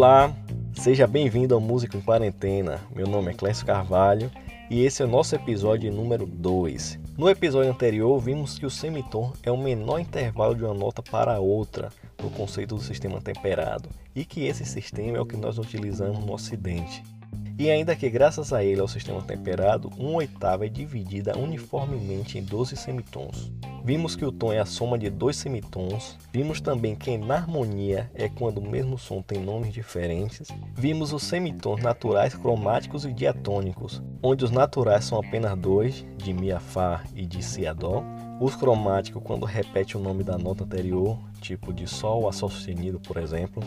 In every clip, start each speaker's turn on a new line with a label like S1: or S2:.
S1: Olá, seja bem-vindo ao Músico em Quarentena. Meu nome é Clécio Carvalho e esse é o nosso episódio número 2. No episódio anterior, vimos que o semitom é o menor intervalo de uma nota para outra no conceito do sistema temperado e que esse sistema é o que nós utilizamos no Ocidente. E ainda que, graças a ele, ao sistema temperado, uma oitava é dividida uniformemente em 12 semitons. Vimos que o tom é a soma de dois semitons. Vimos também que na harmonia é quando o mesmo som tem nomes diferentes. Vimos os semitons naturais, cromáticos e diatônicos, onde os naturais são apenas dois, de Mi a Fá e de Si a Dó. Os cromáticos, quando repete o nome da nota anterior, tipo de Sol a Sol sustenido, por exemplo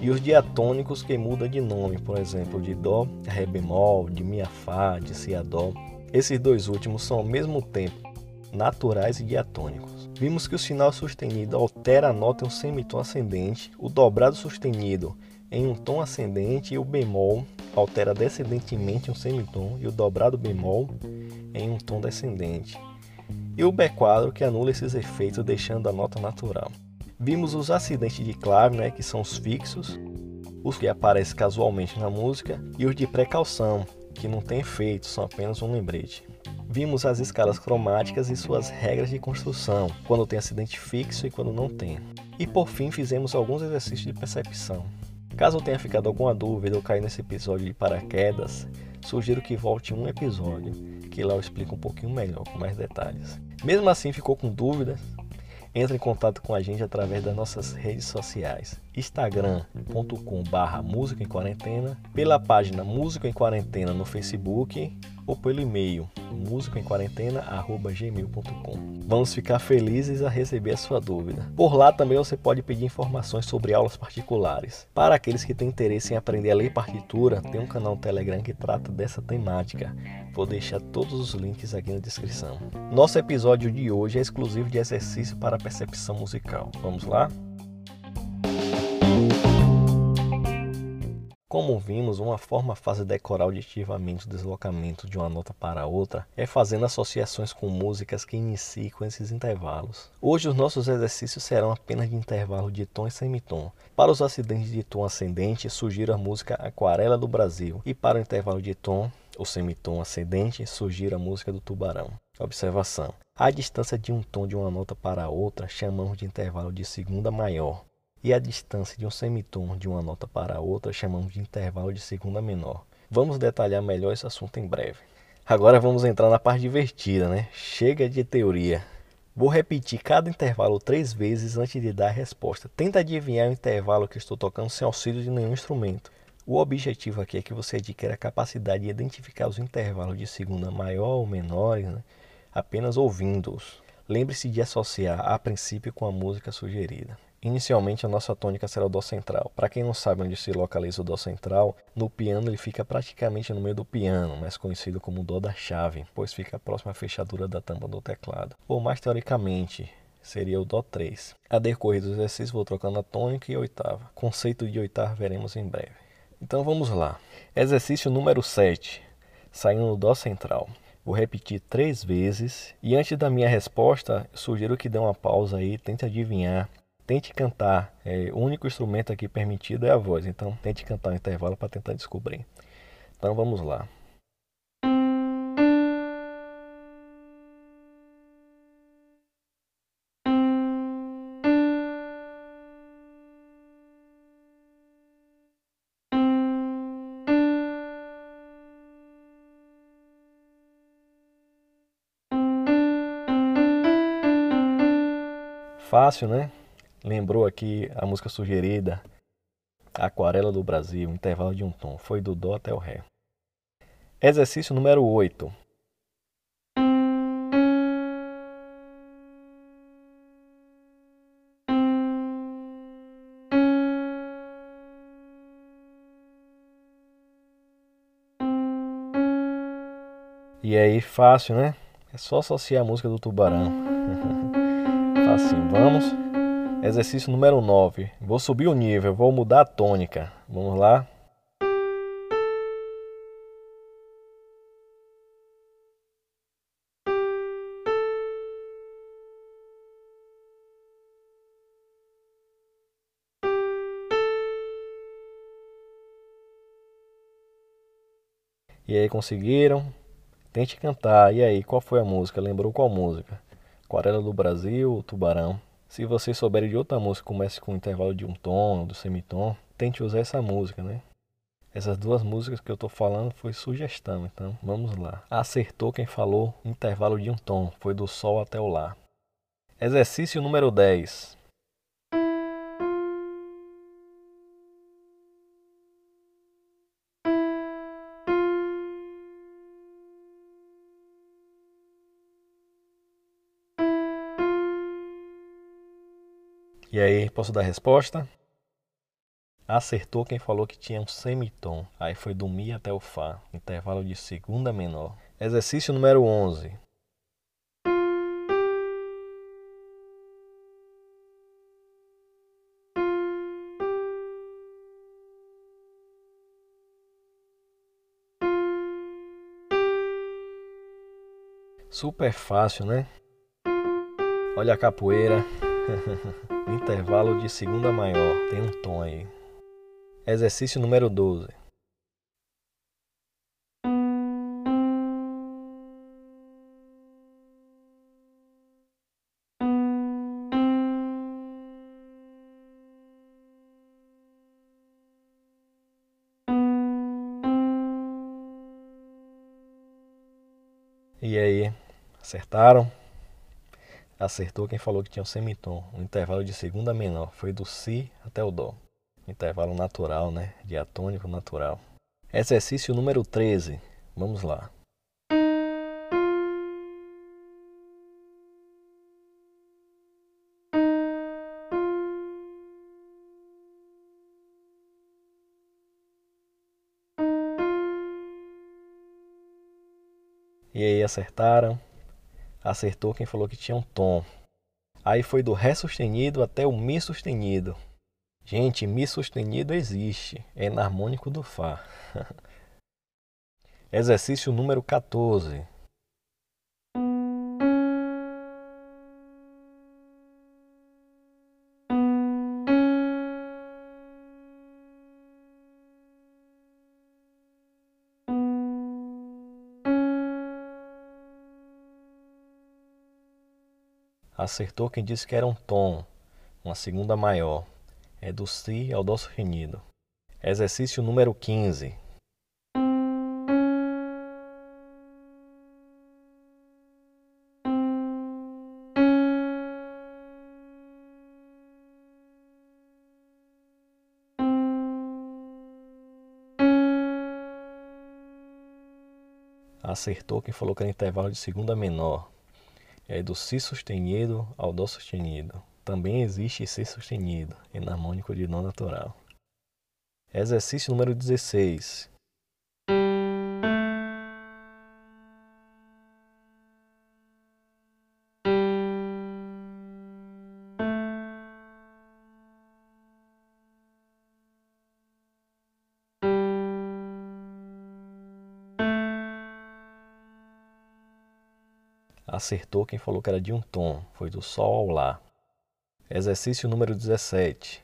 S1: e os diatônicos que muda de nome, por exemplo, de Dó a Ré bemol, de Mi a Fá, de Si a Dó. Esses dois últimos são ao mesmo tempo naturais e diatônicos. Vimos que o sinal sustenido altera a nota em um semitom ascendente, o dobrado sustenido em um tom ascendente e o bemol altera descendentemente um semitom e o dobrado bemol em um tom descendente. E o B quadro que anula esses efeitos deixando a nota natural. Vimos os acidentes de clave, né, que são os fixos, os que aparecem casualmente na música, e os de precaução, que não tem efeito, são apenas um lembrete. Vimos as escalas cromáticas e suas regras de construção, quando tem acidente fixo e quando não tem. E por fim fizemos alguns exercícios de percepção. Caso tenha ficado alguma dúvida ou cair nesse episódio de paraquedas, sugiro que volte um episódio, que lá eu explico um pouquinho melhor, com mais detalhes. Mesmo assim ficou com dúvidas, entre em contato com a gente através das nossas redes sociais. instagram.com barra música em quarentena, pela página Música em Quarentena no Facebook ou pelo e-mail musicoemquarentena@gmail.com. Vamos ficar felizes a receber a sua dúvida. Por lá também você pode pedir informações sobre aulas particulares. Para aqueles que têm interesse em aprender a ler partitura, tem um canal Telegram que trata dessa temática. Vou deixar todos os links aqui na descrição. Nosso episódio de hoje é exclusivo de exercício para percepção musical. Vamos lá? Como vimos, uma forma fácil de decorar auditivamente o deslocamento de uma nota para outra é fazendo associações com músicas que iniciem com esses intervalos. Hoje os nossos exercícios serão apenas de intervalo de tom e semitom. Para os acidentes de tom ascendente, sugiro a música Aquarela do Brasil e para o intervalo de tom, o semitom ascendente, sugiro a música do Tubarão. Observação: a distância de um tom de uma nota para outra chamamos de intervalo de segunda maior e a distância de um semitom de uma nota para outra chamamos de intervalo de segunda menor. Vamos detalhar melhor esse assunto em breve. Agora vamos entrar na parte divertida, né? Chega de teoria. Vou repetir cada intervalo três vezes antes de dar a resposta. Tenta adivinhar o intervalo que estou tocando sem auxílio de nenhum instrumento. O objetivo aqui é que você adquira a capacidade de identificar os intervalos de segunda maior ou menores, né? apenas ouvindo-os. Lembre-se de associar a princípio com a música sugerida. Inicialmente a nossa tônica será o Dó central. Para quem não sabe onde se localiza o Dó central, no piano ele fica praticamente no meio do piano, mais conhecido como Dó da chave, pois fica próximo à fechadura da tampa do teclado. Ou mais teoricamente, seria o Dó 3. A decorrer do exercício vou trocando a tônica e a oitava. Conceito de oitava veremos em breve. Então vamos lá. Exercício número 7, saindo do Dó central. Vou repetir três vezes e antes da minha resposta, sugiro que dê uma pausa aí, tente adivinhar tente cantar. É, o único instrumento aqui permitido é a voz, então tente cantar um intervalo para tentar descobrir. Então vamos lá. Fácil, né? Lembrou aqui a música sugerida, Aquarela do Brasil, intervalo de um tom. Foi do Dó até o Ré. Exercício número 8. E aí, fácil, né? É só associar a música do Tubarão. Facinho, vamos. Exercício número 9. Vou subir o nível, vou mudar a tônica. Vamos lá. E aí conseguiram? Tente cantar. E aí, qual foi a música? Lembrou qual música? Aquarela do Brasil, Tubarão. Se vocês souberem de outra música que comece com um intervalo de um tom, do semitom, tente usar essa música, né? Essas duas músicas que eu tô falando foi sugestão, então vamos lá. Acertou quem falou intervalo de um tom, foi do Sol até o Lá. Exercício número 10. E aí, posso dar resposta? Acertou quem falou que tinha um semitom. Aí foi do Mi até o Fá, intervalo de segunda menor. Exercício número 11. Super fácil, né? Olha a capoeira. Intervalo de segunda maior. Tem um tom aí. Exercício número 12. E aí, acertaram? Acertou quem falou que tinha um semitom, um intervalo de segunda menor. Foi do Si até o Dó. Intervalo natural, né? Diatônico natural. Exercício número 13. Vamos lá. E aí, acertaram? Acertou quem falou que tinha um tom. Aí foi do Ré sustenido até o Mi sustenido. Gente, Mi sustenido existe. É enarmônico do Fá. Exercício número 14. Acertou quem disse que era um tom, uma segunda maior. É do Si ao Dó sustenido. Exercício número 15. Acertou quem falou que era intervalo de segunda menor é do Si sustenido ao Dó sustenido. Também existe Si sustenido, enarmônico de Dó natural. Exercício número 16. Acertou quem falou que era de um tom. Foi do Sol ao Lá. Exercício número 17.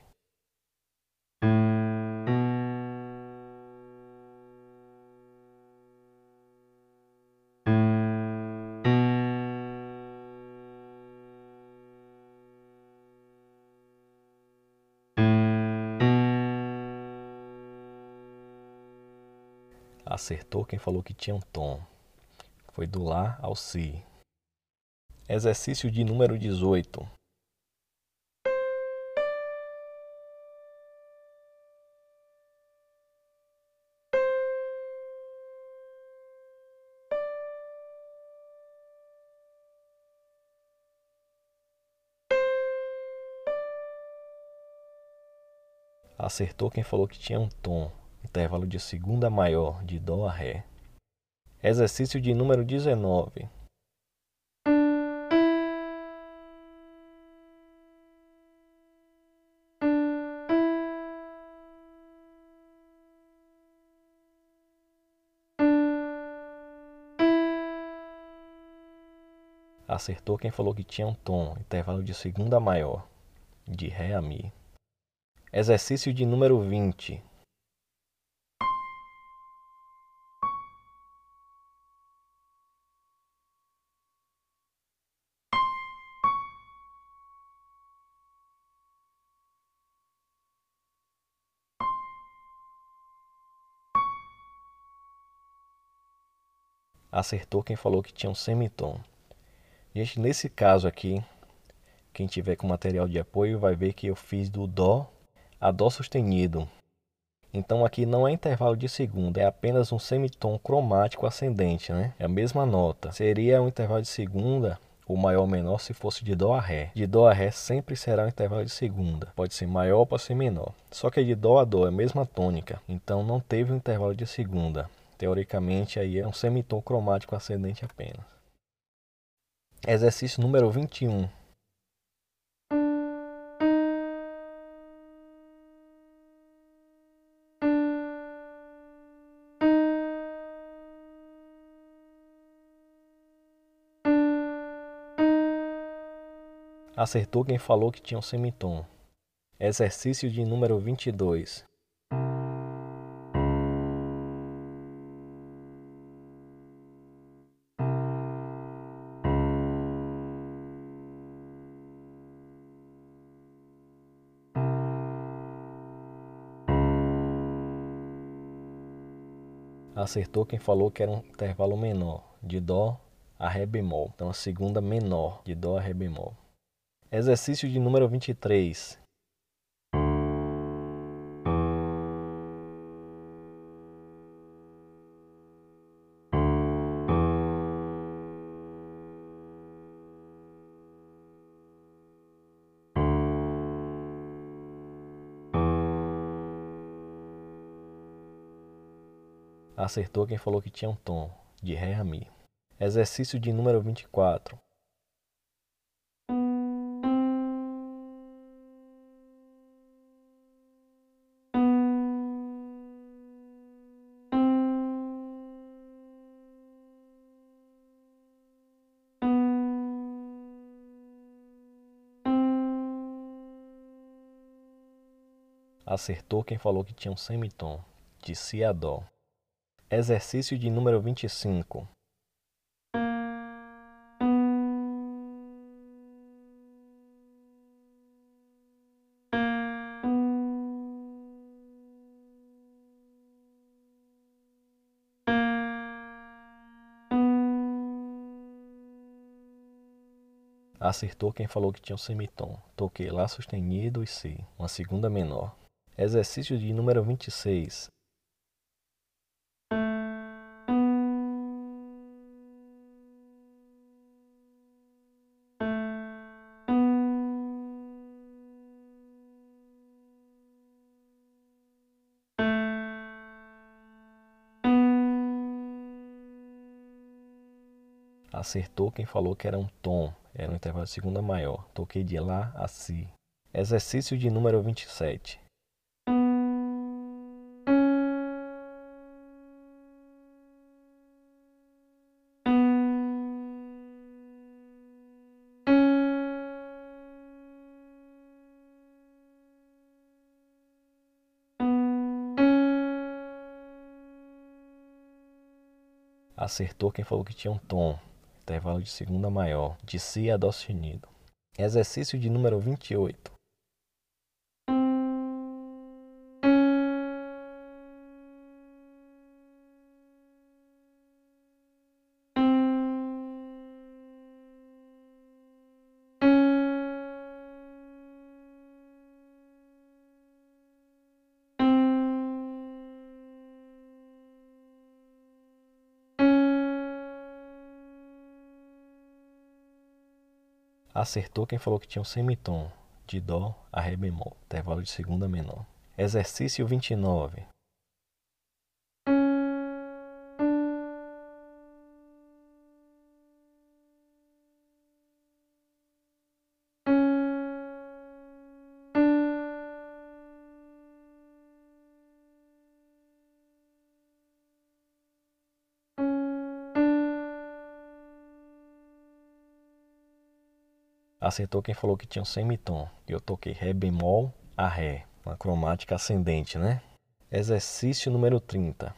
S1: Acertou quem falou que tinha um tom. Foi do Lá ao Si. Exercício de número 18. Acertou quem falou que tinha um tom, intervalo de segunda maior, de Dó a Ré. Exercício de número 19. Acertou quem falou que tinha um tom, intervalo de segunda maior, de Ré a Mi. Exercício de número 20. Acertou quem falou que tinha um semitom. Gente, nesse caso aqui, quem tiver com material de apoio vai ver que eu fiz do Dó a Dó sustenido. Então aqui não é intervalo de segunda, é apenas um semitom cromático ascendente, né? É a mesma nota. Seria um intervalo de segunda o maior ou menor se fosse de Dó a Ré. De Dó a Ré sempre será um intervalo de segunda. Pode ser maior ou pode ser menor. Só que de Dó a Dó é a mesma tônica, então não teve um intervalo de segunda. Teoricamente aí é um semitom cromático ascendente apenas. Exercício número 21. Acertou quem falou que tinha um semitom. Exercício de número 22. Acertou quem falou que era um intervalo menor, de Dó a Ré bemol. Então a segunda menor, de Dó a Ré bemol. Exercício de número 23. Acertou quem falou que tinha um tom, de Ré Mi. Exercício de número 24. Acertou quem falou que tinha um semitom, de Si a Dó. Exercício de número 25. Acertou quem falou que tinha um semitom. Toquei Lá sustenido e Si, uma segunda menor. Exercício de número 26. Acertou quem falou que era um tom, era um intervalo de segunda maior. Toquei de Lá a Si. Exercício de número 27. Acertou quem falou que tinha um tom, intervalo de segunda maior, de Si a Dó sustenido. Exercício de número 28. Acertou quem falou que tinha um semitom, de Dó a Ré bemol, intervalo de segunda menor. Exercício 29. Acertou quem falou que tinha um semitom. Eu toquei Ré bemol a Ré. Uma cromática ascendente, né? Exercício número 30.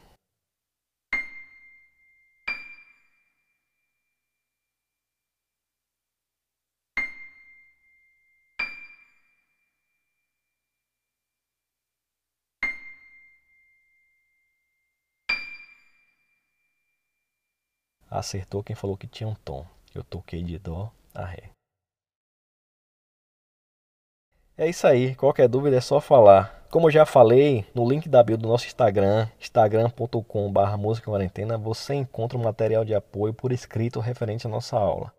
S1: Acertou quem falou que tinha um tom. Eu toquei de dó a ré. É isso aí. Qualquer dúvida é só falar. Como eu já falei, no link da bio do nosso Instagram, instagram.com.br quarentena, você encontra um material de apoio por escrito referente à nossa aula.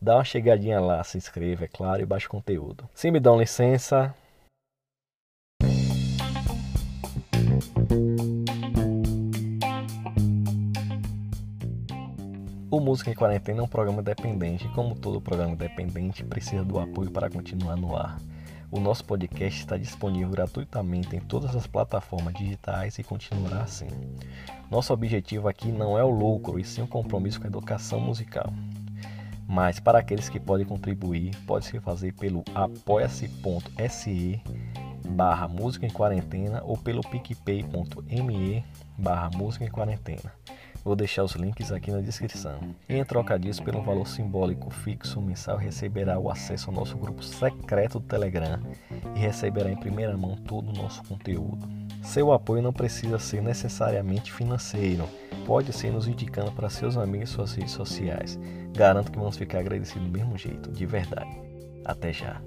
S1: Dá uma chegadinha lá, se inscreva, é claro, e baixe o conteúdo. Se me dão licença. O Música em Quarentena é um programa independente e, como todo programa independente, precisa do apoio para continuar no ar. O nosso podcast está disponível gratuitamente em todas as plataformas digitais e continuará assim. Nosso objetivo aqui não é o lucro, e sim o compromisso com a educação musical. Mas para aqueles que podem contribuir, pode-se fazer pelo apoia-se.se barra música em quarentena ou pelo picpay.me barra música em quarentena. Vou deixar os links aqui na descrição. E em troca disso, pelo valor simbólico fixo mensal, receberá o acesso ao nosso grupo secreto do Telegram e receberá em primeira mão todo o nosso conteúdo. Seu apoio não precisa ser necessariamente financeiro, pode ser nos indicando para seus amigos e suas redes sociais. Garanto que vamos ficar agradecidos do mesmo jeito, de verdade. Até já!